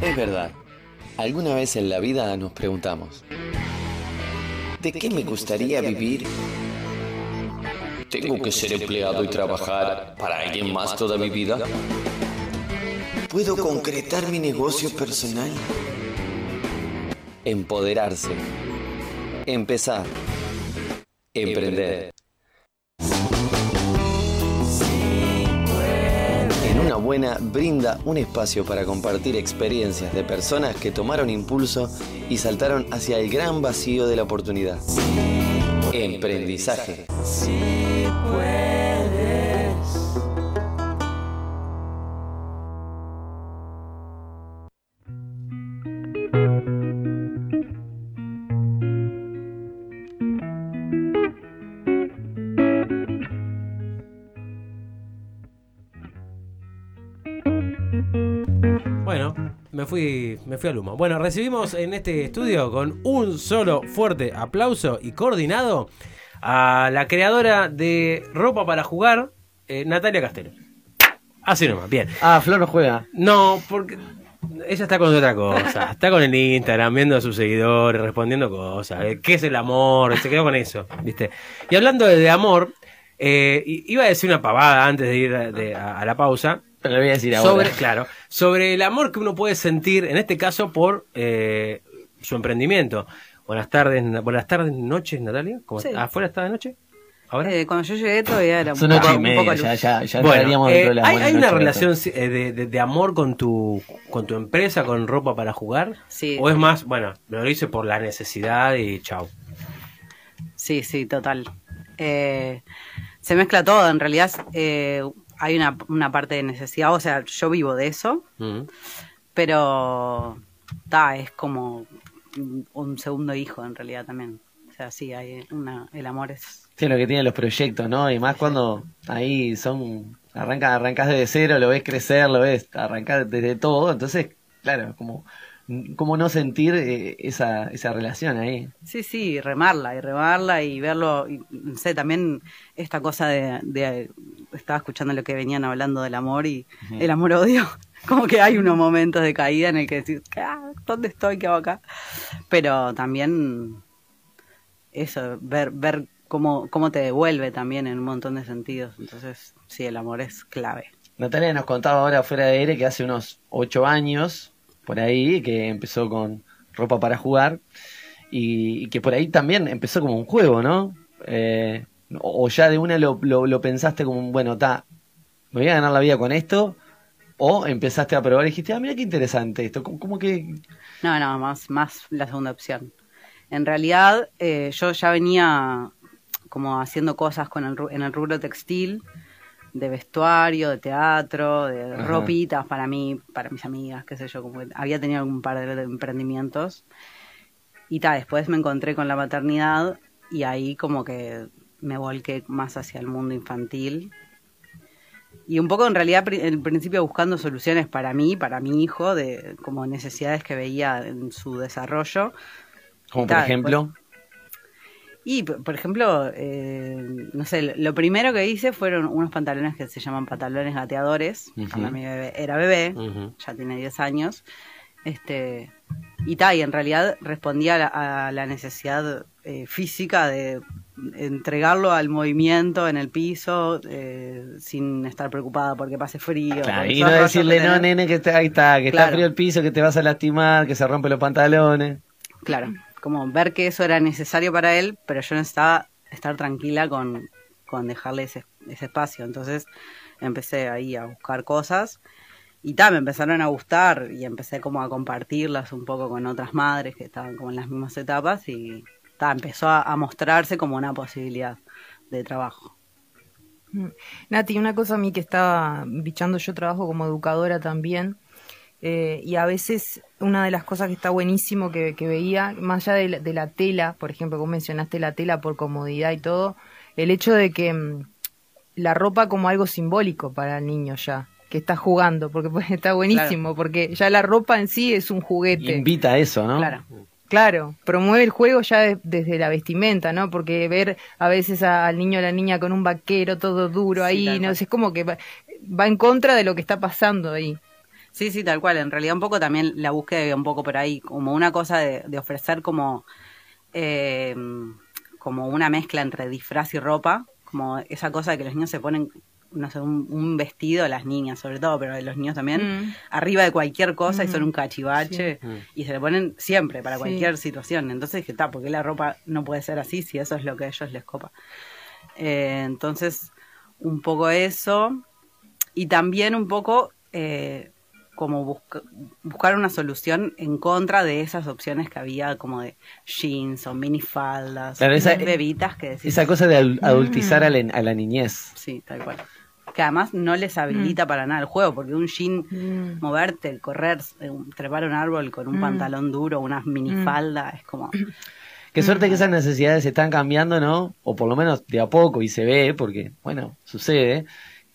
Es verdad, alguna vez en la vida nos preguntamos, ¿de qué me gustaría vivir? ¿Tengo que ser empleado y trabajar para alguien más toda mi vida? ¿Puedo concretar mi negocio personal? Empoderarse. Empezar. Emprender. Buena brinda un espacio para compartir experiencias de personas que tomaron impulso y saltaron hacia el gran vacío de la oportunidad. Emprendizaje. Fui, me fui al humo. Bueno, recibimos en este estudio con un solo fuerte aplauso y coordinado a la creadora de ropa para jugar, eh, Natalia Castelo. Así nomás, bien. Ah, Flor no juega. No, porque ella está con otra cosa. Está con el Instagram, viendo a sus seguidores, respondiendo cosas. eh, ¿Qué es el amor? Se quedó con eso, ¿viste? Y hablando de, de amor, eh, iba a decir una pavada antes de ir a, de- a- a la pausa. Pero lo voy a decir ahora. Sobre, claro, sobre el amor que uno puede sentir, en este caso, por eh, su emprendimiento. Buenas tardes, Na- buenas tardes, noches, Natalia. ¿Cómo Sí. ¿Afuera está de noche? ¿Ahora? Eh, cuando yo llegué todavía era un Son poco, ocho y un media, poco ya, luz. ya, ya Bueno, estaríamos eh, dentro de las ¿hay, una relación de, de- de amor con tu, con tu empresa, con ropa para jugar? Sí. ¿O es más, bueno, me lo hice por la necesidad y chau? Sí, sí, total. Eh, se mezcla todo, en realidad eh, hay una, una parte de necesidad, o sea, yo vivo de eso, Mm. pero ta, es como un segundo hijo en realidad también. O sea, sí, hay una, el amor es... Sí, lo que tienen los proyectos, ¿no? Y más cuando ahí son. Arranca, arrancas desde cero, lo ves crecer, lo ves arrancar desde todo. Entonces, claro, como. ¿Cómo no sentir eh, esa, esa relación ahí? Sí, sí, y remarla, y remarla y verlo, y, no sé, también esta cosa de, de- estaba escuchando lo que venían hablando del amor y el amor-odio, como que hay unos momentos de caída en el que decís, ah, ¿dónde estoy? ¿Qué hago acá? Pero también eso, ver, ver cómo, cómo te devuelve también en un montón de sentidos, entonces sí, el amor es clave. Natalia nos contaba ahora fuera de aire que hace unos ocho años, por ahí, que empezó con ropa para jugar y, que por ahí también empezó como un juego, ¿no? Eh, o, ya de una lo, lo, pensaste como, bueno, ta, me voy a ganar la vida con esto, o empezaste a probar y dijiste, ah, mira qué interesante esto, como, que... No, no, más, más la segunda opción. En realidad, eh, yo ya venía como haciendo cosas con el, en el rubro textil, de vestuario, de teatro, de Ajá. ropitas para mí, para mis amigas, qué sé yo, como que había tenido algún par de emprendimientos. Y ta, después me encontré con la maternidad y ahí como que me volqué más hacia el mundo infantil. Y un poco en realidad en principio buscando soluciones para mí, para mi hijo, de como necesidades que veía en su desarrollo. Como por ejemplo, Y, por ejemplo, eh, no sé, lo- primero que hice fueron unos pantalones que se llaman pantalones gateadores. Cuando mi bebé era bebé, ya tiene 10 años. Este, y tal, y en realidad respondía a la, a la necesidad eh, física de entregarlo al movimiento en el piso eh, sin estar preocupada porque pase frío. claro, y no decirle, no, tenés". nene, que está, ahí está, que está frío el piso, que te vas a lastimar, que se rompen los pantalones. Claro, como ver que eso era necesario para él, pero yo necesitaba estar tranquila con, con dejarle ese, ese espacio. Entonces empecé ahí a buscar cosas y ta, me empezaron a gustar y empecé como a compartirlas un poco con otras madres que estaban como en las mismas etapas y empezó a, a mostrarse como una posibilidad de trabajo. Mm. Nati, una cosa a mí que estaba bichando, yo trabajo como educadora también, eh, y a veces una de las cosas que está buenísimo que, que veía, más allá de la, de la tela, por ejemplo, como mencionaste la tela por comodidad y todo, el hecho de que mm, la ropa como algo simbólico para el niño ya, que está jugando, porque pues, está buenísimo, porque ya la ropa en sí es un juguete. Invita a eso, ¿no? Claro. Claro, promueve el juego ya de- desde la vestimenta, ¿no? Porque ver a veces a- al niño o la niña con un vaquero todo duro Sí, ahí, no es como que va, va en contra de lo que está pasando ahí. Sí, sí, tal cual. En realidad un poco también la búsqueda un poco por ahí, como una cosa de, de ofrecer como, eh, como una mezcla entre disfraz y ropa, como esa cosa de que los niños se ponen, no sé, un, un vestido, las niñas sobre todo, pero los niños también, Mm. arriba de cualquier cosa y son Mm. un cachivache Sí. y se le ponen siempre para Sí. cualquier situación. Entonces dije, está, ¿por qué la ropa no puede ser así si eso es lo que a ellos les copa? Eh, entonces, un poco eso. Y también un poco eh, como busca- buscar una solución en contra de esas opciones que había como de jeans o minifaldas, Claro, esa- bebitas que decís, Esa cosa de adul- adultizar a la, a la niñez. Sí, tal cual. Que además no les habilita para nada el juego, porque un jean, Mm. moverte, correr, eh, trepar un árbol con un Mm. pantalón duro, una minifalda, es como... Qué suerte que esas necesidades se están cambiando, ¿no? O por lo menos de a poco y se ve, porque, bueno, sucede,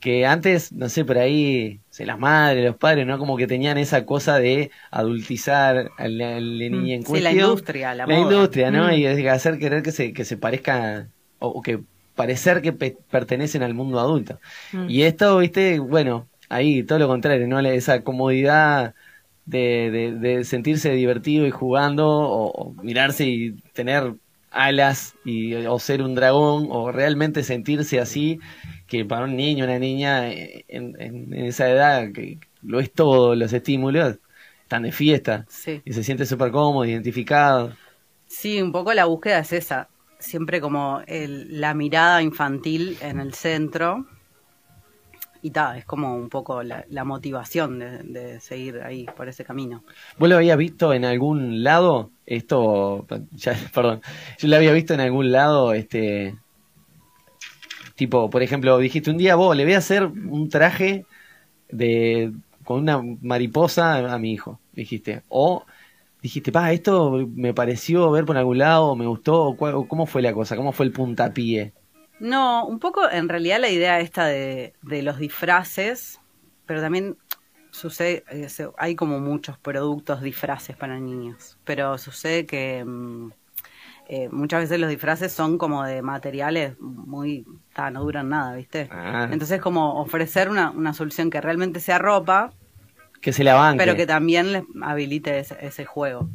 que antes, no sé, por ahí, se las madres, los padres, ¿no? Como que tenían esa cosa de adultizar a la, a la niña en Sí, la cuestión. industria, la moda. industria, ¿no? Mm. Y hacer querer que se, que se parezca, o, o que parecer que pe- pertenecen al mundo adulto. Mm. Y esto, viste, bueno, ahí todo lo contrario, ¿no? Esa comodidad de, de, de sentirse divertido y jugando, o, o mirarse y tener alas, y, o ser un dragón, o realmente sentirse así, que para un niño, una niña, eh, en, en esa edad, que lo es todo, los estímulos, están de fiesta, Sí. y se siente súper cómodo, identificado. Sí, un poco la búsqueda es esa, siempre como el- la mirada infantil en el centro. Y ta, es como un poco la, la motivación de, de seguir ahí por ese camino. ¿Vos lo habías visto en algún lado? Esto, ya, perdón, yo lo había visto en algún lado, este, tipo, por ejemplo, dijiste un día, vos, le voy a hacer un traje de, con una mariposa a mi hijo, dijiste, o dijiste, pa, esto me pareció ver por algún lado, me gustó, ¿cómo fue la cosa? ¿Cómo fue el puntapié? No, un poco en realidad la idea esta de, de los disfraces, pero también sucede, eh, hay como muchos productos disfraces para niños, pero sucede que mm, eh, muchas veces los disfraces son como de materiales muy, ta, no duran nada, ¿viste? Ah. Entonces como ofrecer una, una solución que realmente sea ropa, Que se la banque. pero que también les habilite ese, ese juego.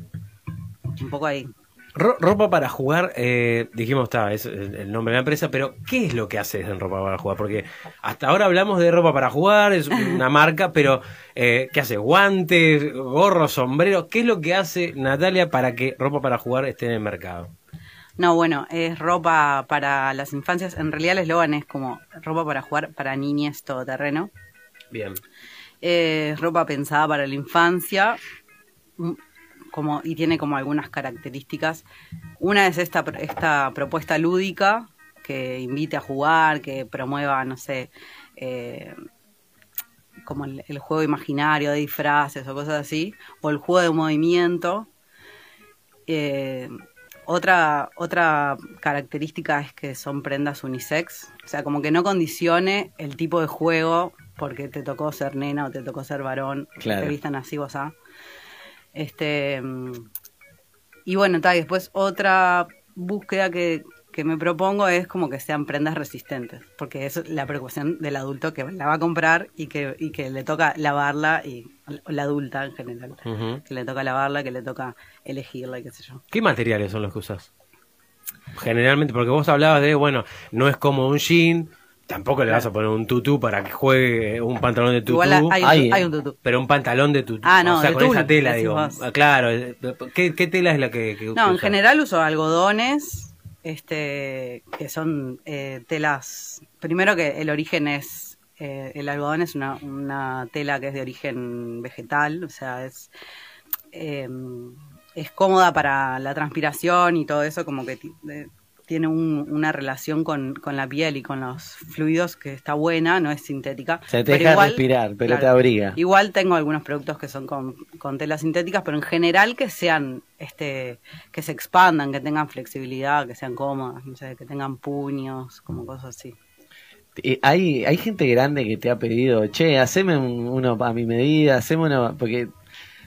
Un poco ahí. Ro- ropa para jugar, eh, dijimos, está, es el, el nombre de la empresa, pero ¿qué es lo que haces en ropa para jugar? Porque hasta ahora hablamos de ropa para jugar, es una marca, pero eh, ¿qué hace? ¿Guantes, gorros, sombreros? ¿Qué es lo que hace Natalia para que ropa para jugar esté en el mercado? No, bueno, es ropa para las infancias. En realidad el eslogan es como ropa para jugar para niñas todoterreno. Bien. Es ropa pensada para la infancia mm, como, y tiene como algunas características. Una es esta, esta propuesta lúdica que invite a jugar, que promueva, no sé, eh, como el, el juego imaginario de disfraces o cosas así, o el juego de movimiento. Eh, otra, otra característica es que son prendas unisex, o sea, como que no condicione el tipo de juego porque te tocó ser nena o te tocó ser varón, Claro. te vistan así vos ah. Este, mm, y bueno, tal, después otra búsqueda que, que me propongo es como que sean prendas resistentes, porque es la preocupación del adulto que la va a comprar y que, y que le toca lavarla, y la adulta en general, que le toca lavarla, que le toca elegirla, y qué sé yo. ¿Qué materiales son los que usas? Generalmente, porque vos hablabas de, bueno, no es como un jean, tampoco le vas a poner un tutú para que juegue un pantalón de tutú. Igual hay, un- Hay, hay un tutú. Pero un pantalón de tutú. Ah, no, o sea, de con esa tela, digo. vos. Claro. eh, ¿Qué, qué tela es la que, que No, en general uso algodones, este, que son eh, telas. Primero que el origen es, eh, el algodón es una, una tela que es de origen vegetal, o sea, es eh, es cómoda para la transpiración y todo eso, como que tiene un- una relación con, con la piel y con los fluidos que está buena, no es sintética. O sea, te pero deja igual- respirar, pero claro, te abriga. Igual tengo algunos productos que son con, con telas sintéticas, pero en general que sean, este, que se expandan, que tengan flexibilidad, que sean cómodas, no sé, que tengan puños, como cosas así. Eh, hay, hay gente grande que te ha pedido, che, haceme un- uno a mi medida, haceme uno, porque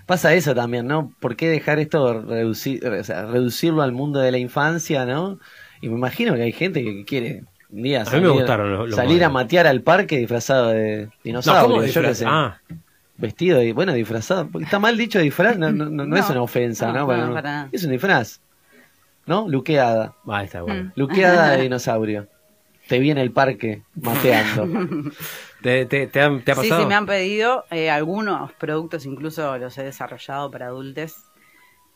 Pasa eso también, ¿no? ¿Por qué dejar esto, reducir, o sea, reducirlo al mundo de la infancia, ¿no? Y me imagino que hay gente que quiere un día A mí me salir, gustaron los- los salir a modelos. matear al parque disfrazado de No, dinosaurio, ¿cómo yo qué disfraz? sé. Ah, Vestido y bueno, disfrazado. Porque Está mal dicho disfraz, no, no, no, no es una ofensa, no, ¿no? no, Bueno, para nada. es un disfraz. ¿No? Luqueada. ah, está bueno. Mm. Luqueada de dinosaurio. Te vi en el parque mateando. ¿Te, te, te han- te ha Sí, pasado? sí, me han pedido eh, algunos productos, incluso los he desarrollado para adultos.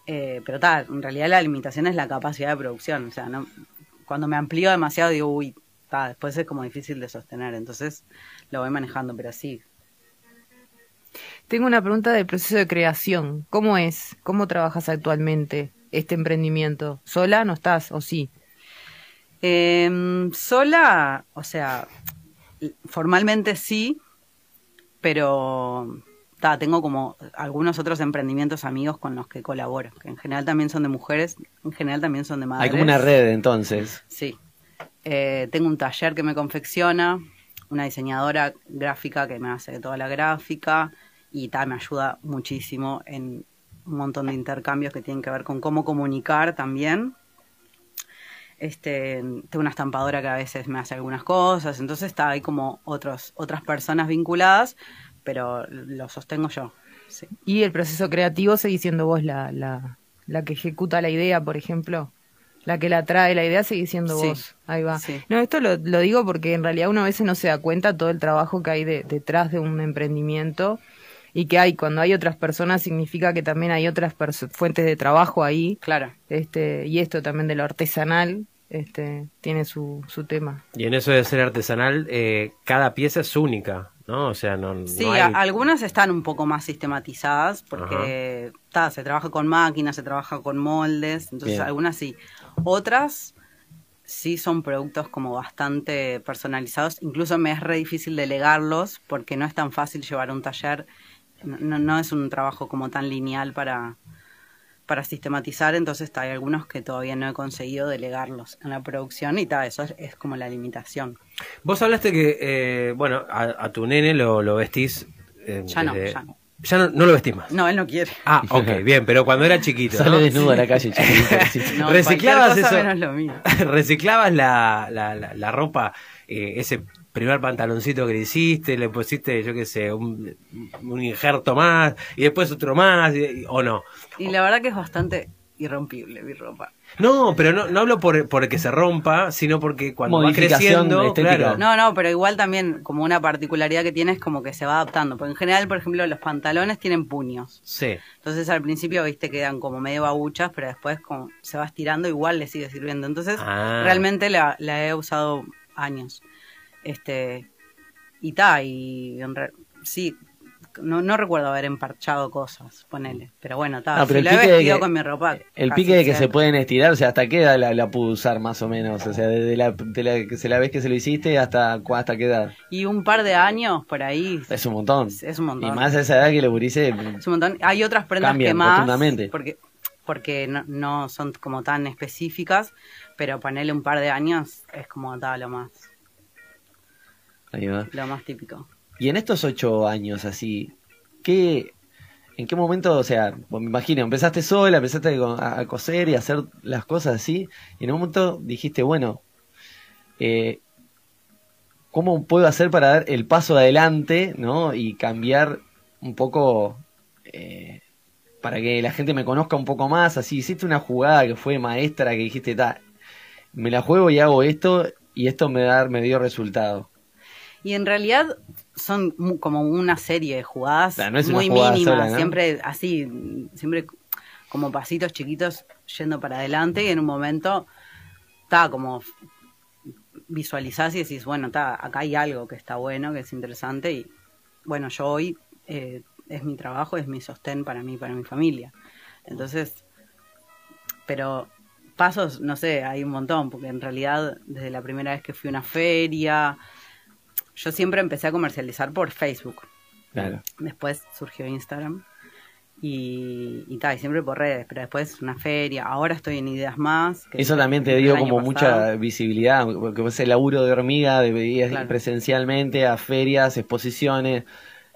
Eh, pero tal, en realidad la limitación es la capacidad de producción. O sea, no, cuando me amplío demasiado digo, uy, ta, después es como difícil de sostener. Entonces lo voy manejando, pero sí. Tengo una pregunta del proceso de creación. ¿Cómo es? ¿Cómo trabajas actualmente este emprendimiento? ¿Sola no estás o sí? Em, sola, o sea, formalmente sí, pero ta, tengo como algunos otros emprendimientos amigos con los que colaboro, que en general también son de mujeres, en general también son de madres. Hay como una red entonces. Sí. Eh, tengo un taller que me confecciona, una diseñadora gráfica que me hace toda la gráfica y tal, me ayuda muchísimo en un montón de intercambios que tienen que ver con cómo comunicar también. Este, tengo una estampadora que a veces me hace algunas cosas, entonces está hay como otros, otras personas vinculadas, pero lo sostengo yo. Sí. ¿Y el proceso creativo seguís siendo vos la, la, la que ejecuta la idea, por ejemplo? La que la trae la idea sigue siendo Sí. vos. Ahí va. Sí. No, esto lo, lo digo porque en realidad uno a veces no se da cuenta todo el trabajo que hay de- detrás de un emprendimiento y que hay cuando hay otras personas significa que también hay otras fuentes de trabajo ahí. Claro. Este, y esto también de lo artesanal este, tiene su, su tema. Y en eso de ser artesanal, eh, cada pieza es única, ¿no? O sea, no, Sí, no hay... a- algunas están un poco más sistematizadas porque ta, se trabaja con máquinas, se trabaja con moldes, entonces Bien. algunas sí. Otras sí son productos como bastante personalizados, incluso me es re difícil delegarlos porque no es tan fácil llevar un taller, no, no- no es un trabajo como tan lineal para, para sistematizar, entonces ta, hay algunos que todavía no he conseguido delegarlos en la producción y tal, eso es, es como la limitación. Vos hablaste que, eh, bueno, a, a tu nene lo, lo vestís... eh, Ya no, desde- ya no. Ya no, no lo vestís más. No, él no quiere. Ah, ok, bien, pero cuando era chiquito, Sale ¿no? desnudo a la calle. No, ¿Reciclabas eso? menos lo mío. ¿Reciclabas la, la, la, la ropa, eh, ese primer pantaloncito que le hiciste, le pusiste, yo qué sé, un, un injerto más, y después otro más, y- y- o no? Y la verdad que es bastante irrompible mi ropa. No, pero no, no hablo por, por que se rompa, sino porque cuando va creciendo, claro. No, no, pero igual también como una particularidad que tiene es como que se va adaptando. Porque en general, por ejemplo, los pantalones tienen puños. Sí. Entonces al principio, viste, quedan como medio babuchas, pero después como se va estirando, igual le sigue sirviendo. Entonces, Ah. realmente la, la he usado años. Este, y ta, y en re- sí, no, no recuerdo haber emparchado cosas, ponele. Pero bueno, ta, Ah, pero si el he vestido que- con mi ropa. El pique de que se pueden estirar, o sea, ¿hasta qué edad la, la pudo usar más o menos? O sea, desde la, de la, que se la vez que se lo hiciste hasta, hasta qué edad. Y un par de años por ahí. Es un montón. Es- es un montón. Y más a esa edad que los gurises... Es un montón. Hay otras prendas Cambian que más. Porque, porque no, no son como tan específicas, pero ponerle un par de años es como ta, lo más, Ahí va. lo más típico. Y en estos ocho años así, ¿qué, ¿en qué momento, o sea, vos me imagino, empezaste sola, empezaste a, a coser y a hacer las cosas así, y en un momento dijiste, bueno, eh, ¿cómo puedo hacer para dar el paso adelante, ¿no? Y cambiar un poco, eh, para que la gente me conozca un poco más, así, hiciste una jugada que fue maestra, que dijiste, ta, me la juego y hago esto, y esto me, da, me dio resultado. Y en realidad son como una serie de jugadas no muy jugada mínimas, sola, ¿no? siempre así, siempre como pasitos chiquitos yendo para adelante y en un momento está como visualizás y decís, bueno, está acá hay algo que está bueno, que es interesante y bueno, yo hoy eh, es mi trabajo, es mi sostén para mí, para mi familia. Entonces, pero pasos, no sé, hay un montón, porque en realidad desde la primera vez que fui a una feria, yo siempre empecé a comercializar por Facebook. Claro. Después surgió Instagram y, y tal, y siempre por redes, pero después una feria. Ahora estoy en Ideas Más. que Eso también te dio como pasado. mucha visibilidad, porque vos el laburo de hormiga, de ir Claro. presencialmente a ferias, exposiciones,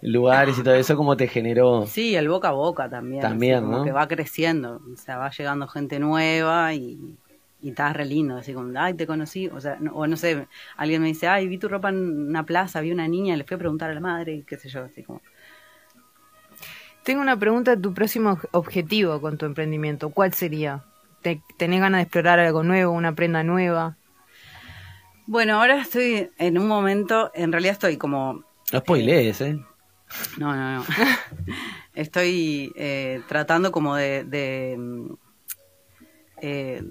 lugares y todo eso, ¿cómo te generó? Sí, el boca a boca también. También, así como ¿no? Que va creciendo, o sea, va llegando gente nueva y, y está re lindo, así como, ay, te conocí, o sea, no, o no sé, alguien me dice, ay, vi tu ropa en una plaza, vi una niña, le fui a preguntar a la madre, y qué sé yo, así como. Tengo una pregunta de tu próximo ob- objetivo con tu emprendimiento. ¿Cuál sería? ¿Te, ¿Tenés ganas de explorar algo nuevo, una prenda nueva? Bueno, ahora estoy en un momento, en realidad estoy como No spoilees, ¿eh? No, no, no. estoy eh, tratando como de... de, mm, eh,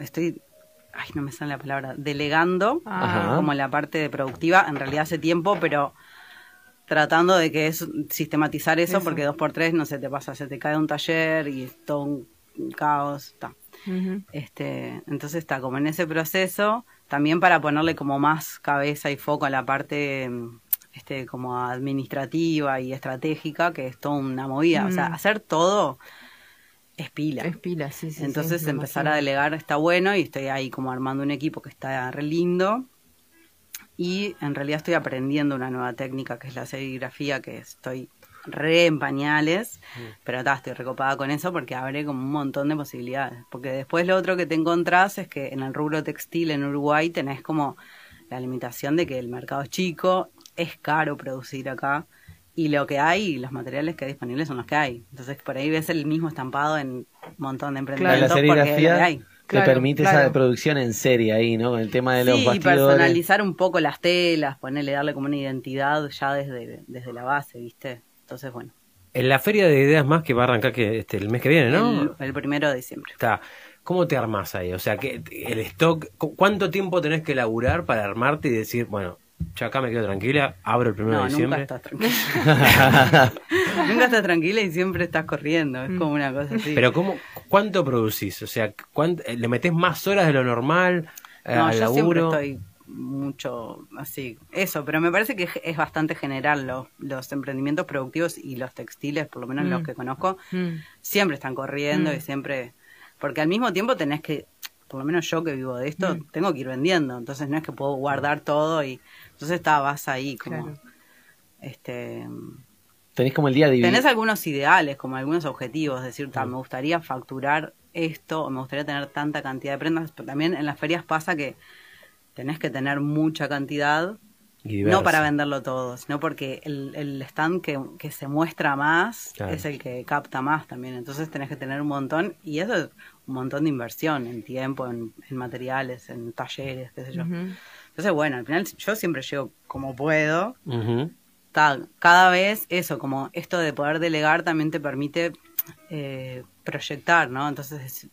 estoy... Ay, no me sale la palabra. Delegando Ajá. como la parte de productiva, en realidad hace tiempo, pero tratando de que es sistematizar eso, Eso. porque dos por tres no se te pasa, se te cae un taller y es todo un caos. está. Este, entonces está como en ese proceso, también para ponerle como más cabeza y foco a la parte este, como administrativa y estratégica, que es toda una movida. O sea, hacer todo es pila. Es pila, sí, sí. Entonces empezar a delegar está bueno y estoy ahí como armando un equipo que está re lindo. Y en realidad estoy aprendiendo una nueva técnica que es la serigrafía, que estoy re en pañales, pero ta, estoy recopada con eso porque abre como un montón de posibilidades. Porque después lo otro que te encontrás es que en el rubro textil en Uruguay tenés como la limitación de que el mercado es chico, es caro producir acá y lo que hay, los materiales que hay disponibles son los que hay. Entonces por ahí ves el mismo estampado en un montón de La, emprendimientos porque es lo que serigrafía hay. te Claro, permite claro. esa producción en serie ahí, ¿no? Con el tema de los sí, bastidores. personalizar un poco las telas, ponerle, darle como una identidad ya desde, desde la base, ¿viste? Entonces, bueno, En la feria de ideas más que va a arrancar que este, el mes que viene, ¿no? el, el primero de diciembre. Está. ¿Cómo te armás ahí? O sea, que el stock, cu- ¿cuánto tiempo tenés que laburar para armarte y decir, bueno, ya acá me quedo tranquila, abro el primero No, de nunca diciembre? estás tranquila. nunca estás tranquila y siempre estás corriendo. Es como una cosa así. Pero ¿cómo, ¿cuánto producís? O sea, ¿cuánto- ¿le metés más horas de lo normal eh, no, al yo siempre laburo? estoy mucho así. Eso, pero me parece que es bastante general. Los, los emprendimientos productivos y los textiles, por lo menos Mm. los que conozco, Mm. siempre están corriendo Mm. y siempre... Porque al mismo tiempo tenés que, por lo menos yo que vivo de esto, Mm. tengo que ir vendiendo. Entonces no es que puedo guardar todo y... Entonces está, vas ahí como... Claro. Este, Tenés como el día dividido. tenés algunos ideales, como algunos objetivos, es decir, me gustaría facturar esto, o me gustaría tener tanta cantidad de prendas, pero también en las ferias pasa que tenés que tener mucha cantidad, no para venderlo todo, sino porque el, el stand que, que se muestra más Claro. es el que capta más también, entonces tenés que tener un montón, y eso es un montón de inversión en tiempo, en, en materiales, en talleres, qué sé yo. Entonces, bueno, al final yo siempre llego como puedo, ta- cada vez eso, como esto de poder delegar también te permite eh, proyectar, ¿no? Entonces, es-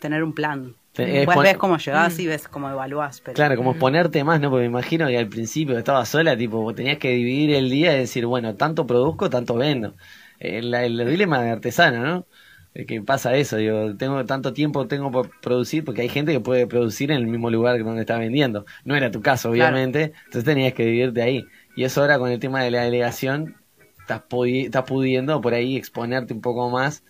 tener un plan. Después pon- ves cómo llegás y ves cómo evaluás. Pero... Claro, como ponerte más, ¿no? Porque me imagino que al principio estaba sola, tipo, vos tenías que dividir el día y decir, bueno, tanto produzco, tanto vendo. El, el dilema de artesano, ¿no? Que pasa eso, digo, tengo tanto tiempo tengo por producir, porque hay gente que puede producir en el mismo lugar que donde está vendiendo. No era tu caso, Claro. obviamente, entonces tenías que dividirte ahí. Y eso ahora con el tema de la delegación, estás, pudi- estás pudiendo por ahí exponerte un poco más,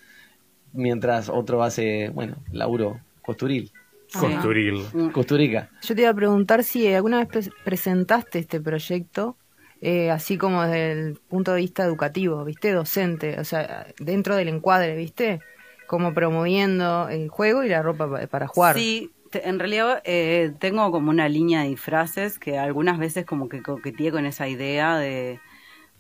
mientras otro hace, bueno, laburo costuril, Costuril. Mm, costurica. Yo te iba a preguntar si alguna vez pre- presentaste este proyecto, eh, así como desde el punto de vista educativo, ¿viste? Docente, o sea, dentro del encuadre, ¿viste? Como promoviendo el juego y la ropa pa- para jugar. Sí, en realidad eh, tengo como una línea de disfraces que algunas veces como que coqueteé con esa idea de,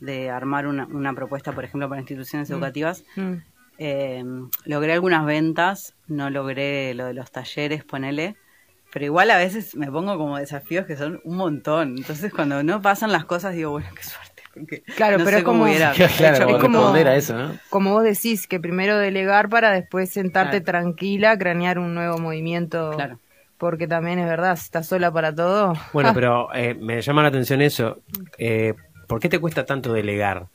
de armar una, una propuesta, por ejemplo, para instituciones Mm. educativas. Mm. Eh, logré algunas ventas, no logré lo de los talleres, ponele. Pero igual a veces me pongo como desafíos que son un montón. Entonces cuando no pasan las cosas digo, bueno, qué suerte. Porque Claro, no pero sé cómo como- hubiera Claro, hecho es como- responder a eso, ¿no? Como vos decís, que primero delegar para después sentarte Claro. tranquila, cranear un nuevo movimiento. Claro. Porque también es verdad, si estás sola para todo. Bueno, pero eh, me llama la atención eso. Eh, ¿Por qué te cuesta tanto delegar?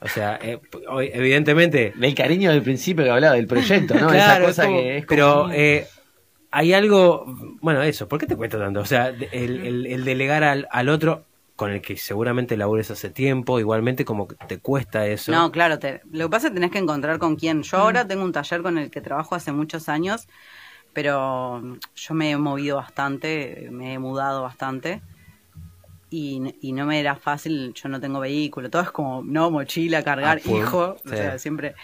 O sea, eh, hoy, evidentemente... Del cariño del principio que hablaba, del proyecto, ¿no? Claro, Esa cosa es como- que es como- Pero eh, hay algo... Bueno, eso, ¿por qué te cuesta tanto? O sea, el, el- el delegar al, al otro con el que seguramente labures hace tiempo, igualmente como que te cuesta eso. No, claro, te- lo que pasa es que tenés que encontrar con quién. Yo ahora tengo un taller con el que trabajo hace muchos años, pero yo me he movido bastante, me he mudado bastante. y, y no me era fácil, yo no tengo vehículo, todo es como, no, mochila, cargar, Ah, full, hijo, sí. o sea, siempre,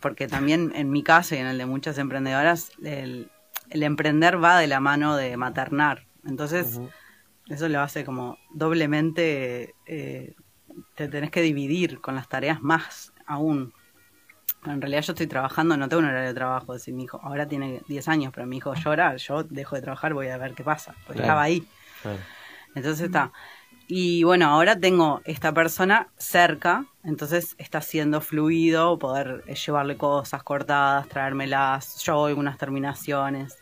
porque también en mi caso y en el de muchas emprendedoras, el, el emprender va de la mano de maternar, entonces eso lo hace como doblemente, eh, te tenés que dividir con las tareas más aún. En realidad yo estoy trabajando, no tengo un horario de trabajo, es decir, mi hijo ahora tiene 10 años, pero mi hijo llora, yo dejo de trabajar, voy a ver qué pasa, porque Claro. estaba ahí. Claro. Entonces está. Y bueno, ahora tengo esta persona cerca, entonces está siendo fluido poder eh, llevarle cosas cortadas, traérmelas, yo algunas terminaciones.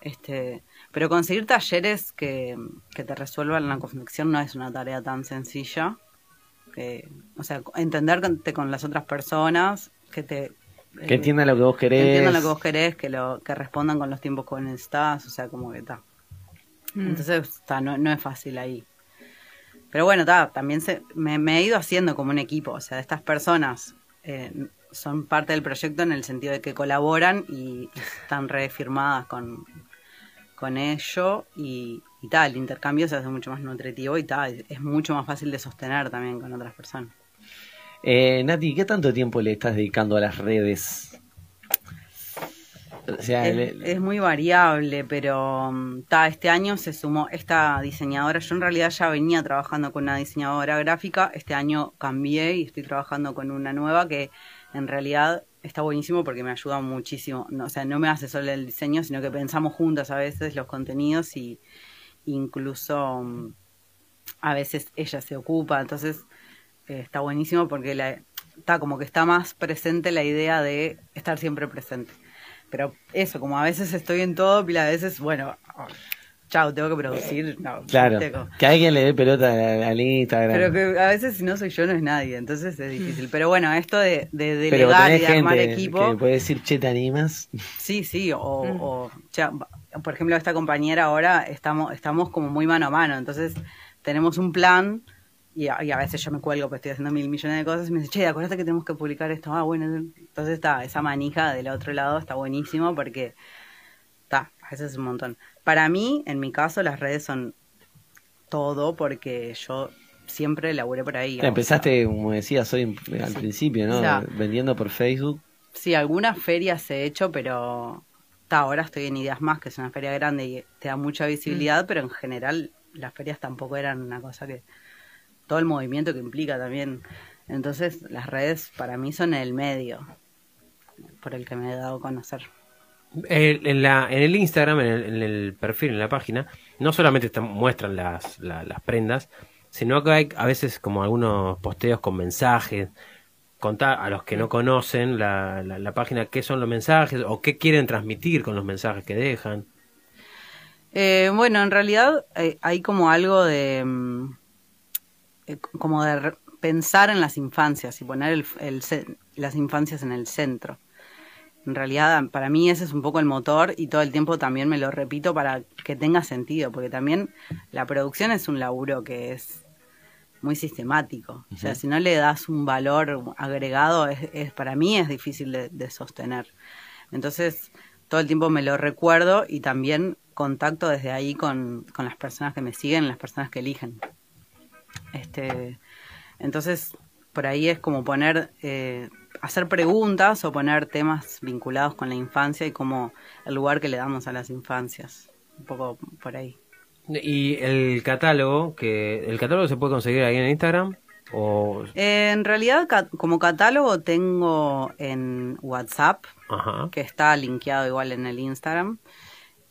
Este, pero conseguir talleres que, que te resuelvan la confección no es una tarea tan sencilla. Que, o sea, entenderte con las otras personas, que te Que eh, entiendan lo que vos que querés. entiendan lo que vos querés, que lo que respondan con los tiempos que necesitas, o sea, como que está. Mm. Entonces, está, no, no es fácil ahí. Pero bueno, está, también se, me, me he ido haciendo como un equipo, o sea, estas personas eh, son parte del proyecto en el sentido de que colaboran y están refirmadas con, con ello y, y tal, el intercambio se hace mucho más nutritivo y tal, es mucho más fácil de sostener también con otras personas. Eh, Nati, ¿qué tanto tiempo le estás dedicando a las redes? O sea, Es, le- es muy variable, pero mm, ta, este año se sumó esta diseñadora. Yo en realidad ya venía trabajando con una diseñadora gráfica. Este año cambié y estoy trabajando con una nueva que en realidad está buenísimo porque me ayuda muchísimo. No, o sea, no me hace solo el diseño, sino que pensamos juntas a veces los contenidos y incluso mm, a veces ella se ocupa. Entonces eh, está buenísimo porque la, está como que está más presente la idea de estar siempre presente. Pero eso, como a veces estoy en todo, pila de veces, bueno, chao, tengo que producir. No, claro, tengo. que alguien le dé pelota al, Instagram. Pero que a veces si no soy yo no es nadie, entonces es difícil. Pero bueno, esto de, de Pero delegar y de armar gente equipo, que puede decir, che, ¿te animas? sí, sí, o, Mm. o ya, por ejemplo, esta compañera ahora estamos, estamos como muy mano a mano, entonces tenemos un plan y a, y a veces yo me cuelgo, pues estoy haciendo mil millones de cosas y me dice, che, acuérdate que tenemos que publicar esto. Ah, bueno, entonces está, esa manija del otro lado está buenísimo porque veces es un montón. Para mí, en mi caso, las redes son todo porque yo siempre laburé por ahí. sea, Empezaste, como decías hoy al principio, ¿no? O sea, Vendiendo por Facebook. Sí, algunas ferias he hecho, pero ta, ahora estoy en Ideas Más, que es una feria grande y te da mucha visibilidad, pero en general las ferias tampoco eran una cosa que... Todo el movimiento que implica también. Entonces las redes para mí son el medio por el que me he dado a conocer. En, la, en el Instagram, en el, en el perfil, en la página, no solamente te muestran las, la- las prendas, sino que hay a veces como algunos posteos con mensajes. Contar a los que no conocen la, la, la página qué son los mensajes o qué quieren transmitir con los mensajes que dejan. Eh, bueno, en realidad eh, hay como algo de mm, eh, como de pensar en las infancias y poner el, el las infancias en el centro. En realidad, para mí ese es un poco el motor y todo el tiempo también me lo repito para que tenga sentido, porque también la producción es un laburo que es muy sistemático. O sea, si no le das un valor agregado, es, es- para mí es difícil de, de sostener. Entonces, todo el tiempo me lo recuerdo y también contacto desde ahí con, con las personas que me siguen, las personas que eligen. Este, entonces, por ahí es como poner, eh, hacer preguntas o poner temas vinculados con la infancia y como el lugar que le damos a las infancias. Un poco por ahí. Y el catálogo, que el catálogo se puede conseguir ahí en Instagram o Eh, en realidad, ca- como catálogo tengo en WhatsApp, ajá. que está linkeado igual en el Instagram.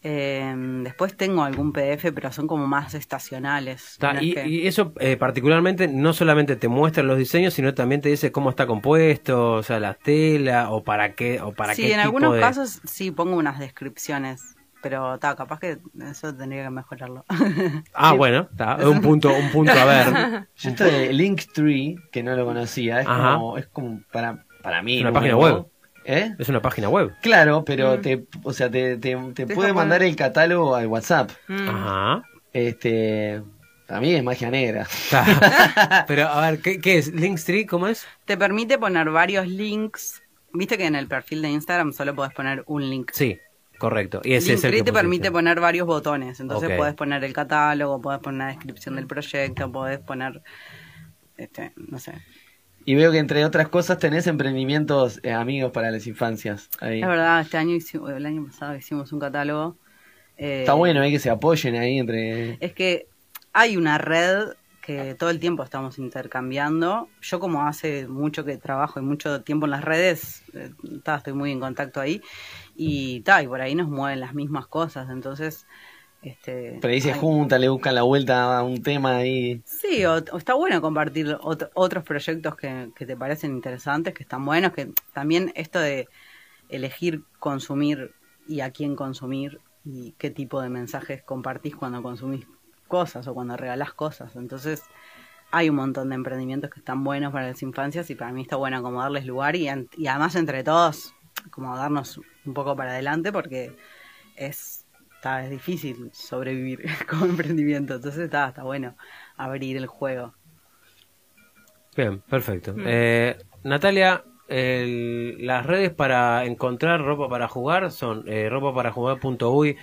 Eh, después tengo algún PDF, pero son como más estacionales. Y, que- y eso eh, particularmente no solamente te muestra los diseños, sino también te dice cómo está compuesto, o sea, la tela, o para qué, o para sí, qué en tipo algunos de- casos sí pongo unas descripciones, pero ta, capaz que eso tendría que mejorarlo. Ah, bueno, está, es un punto, un punto a ver. Yo esto de Linktree, que no lo conocía, es Ajá. como, es como para, para mí. Una página web. ¿Eh? Es una página web. Claro, pero Mm. te, o sea, te, te, puede mandar el catálogo al WhatsApp. Mm. Ajá. Este, a mí es magia negra. Pero a ver, ¿qué, qué es? Linktree, ¿cómo es? Te permite poner varios links. Viste que en el perfil de Instagram solo podés poner un link. Sí. Correcto. Y ese es el Linktree que te permite poner varios botones. Entonces Ok. podés poner el catálogo, podés poner la descripción del proyecto, podés poner. Este, no sé. Y veo que entre otras cosas tenés emprendimientos eh, amigos para las infancias. Ahí. Es verdad, este año, hicimos- el año pasado hicimos un catálogo. eh, Está bueno ahí que se apoyen ahí entre... Es que hay una red que todo el tiempo estamos intercambiando. Yo como hace mucho que trabajo y mucho tiempo en las redes, eh, ta, estoy muy en contacto ahí y, ta, y por ahí nos mueven las mismas cosas. Entonces, este, se hay- juntan, le buscan la vuelta a un tema ahí. Sí, o, o está bueno compartir ot- otros proyectos que, que te parecen interesantes, que están buenos, que también esto de elegir consumir y a quién consumir y qué tipo de mensajes compartís cuando consumís cosas o cuando regalás cosas. Entonces, hay un montón de emprendimientos que están buenos para las infancias y para mí está bueno como darles lugar y, y además entre todos como darnos un poco para adelante porque es, está, es difícil sobrevivir como emprendimiento. Entonces está, está bueno abrir el juego. Bien, perfecto. Mm. Eh, Natalia, el- las redes para encontrar ropa para jugar son eh, ropaparajugar.uy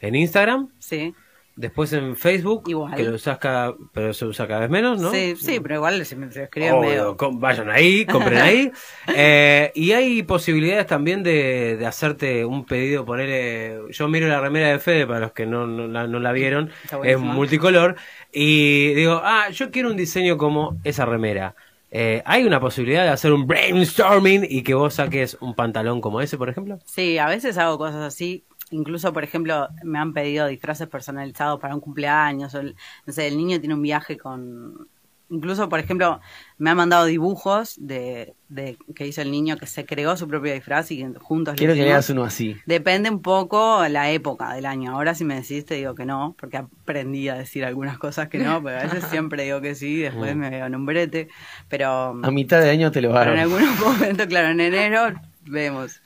en Instagram, Sí, después en Facebook, Igual. que lo usas cada, pero se usa cada vez menos, ¿no? sí, sí, pero igual se, se escribe Obvio, medio. vayan ahí, compren ahí. Eh, y hay posibilidades también de, de hacerte un pedido, ponerle... Yo miro la remera de Fede, para los que no, no, la, no la vieron, es multicolor, y digo, ah, yo quiero un diseño como esa remera. Eh, ¿Hay una posibilidad de hacer un brainstorming y que vos saques un pantalón como ese, por ejemplo? Sí, a veces hago cosas así. Incluso, por ejemplo, me han pedido disfraces personalizados para un cumpleaños. O el, no sé, el niño tiene un viaje con... Incluso, por ejemplo, me han mandado dibujos de, de que hizo el niño que se creó su propio disfraz y juntos Quiero que le hagas uno así. Depende un poco la época del año. Ahora si me decís te digo que no, porque aprendí a decir algunas cosas que no, pero a veces siempre digo que sí, después me veo en un brete. Pero, A mitad de año te lo pero en hago. algunos momentos, claro, en enero vemos.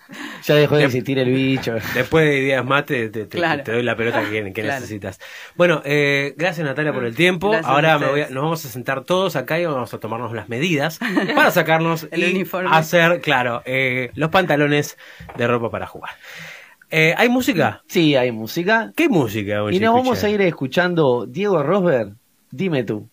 Ya dejó de existir el bicho. Después de días más te, te- te- Claro. te doy la pelota que, que Claro. necesitas. Bueno, eh, gracias Natalia por el tiempo. Gracias a Ahora me voy a- nos vamos a sentar todos acá y vamos a tomarnos las medidas para sacarnos El y uniforme. hacer, claro, eh, los pantalones de ropa para jugar. Eh, ¿Hay música? Sí, hay música. ¿Qué música? Y nos vamos a ir escuchando Diego Rosberg, dime tú.